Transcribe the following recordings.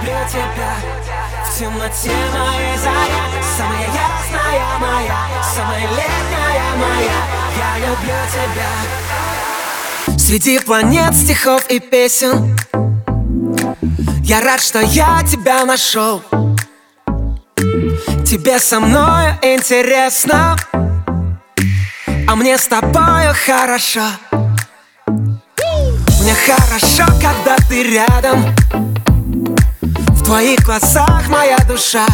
люблю тебя. В темноте моей заря. Самая ясная моя Самая летняя моя. Я люблю тебя. Среди планет, стихов и песен. Я рад, что я тебя нашел. Тебе со мною интересно. А мне с тобою хорошо. Мне хорошо, когда ты рядом твоих глазах моя душа.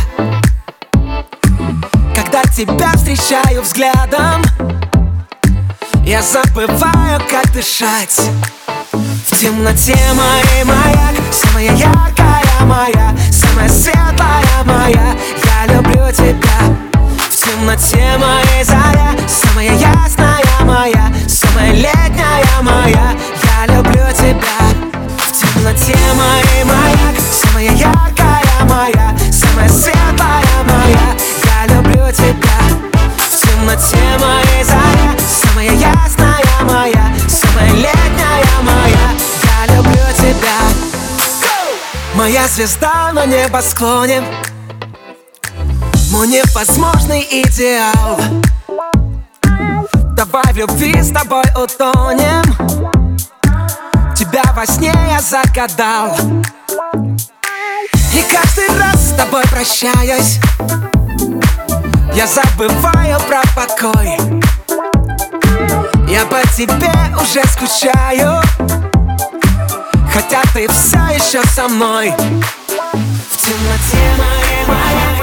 Когда тебя встречаю взглядом Я забываю, как дышать. В темноте моей маяк Самая яркая моя Самая светлая моя. Я люблю тебя. В темноте моей заря Самая ясная моя, самая летняя моя. Я люблю тебя. В темноте моей маяк Самая яркая Моя звезда на небосклоне. Мой невозможный идеал. Давай в любви с тобой утонем. Тебя во сне я загадал. И каждый раз с тобой прощаюсь. Я забываю про покой. Я по тебе уже скучаю Хотя ты все еще со мной В темноте моей моей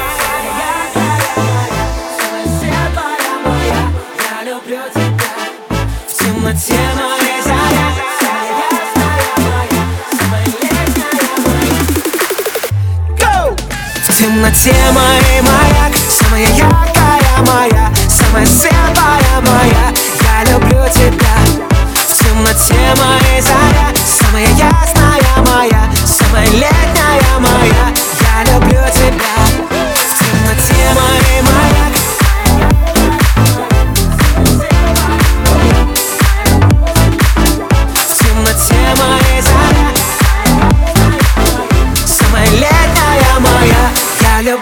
темноте моей заря! В темноте моей маяк Самая яркая моя Самая светлая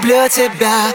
люблю тебя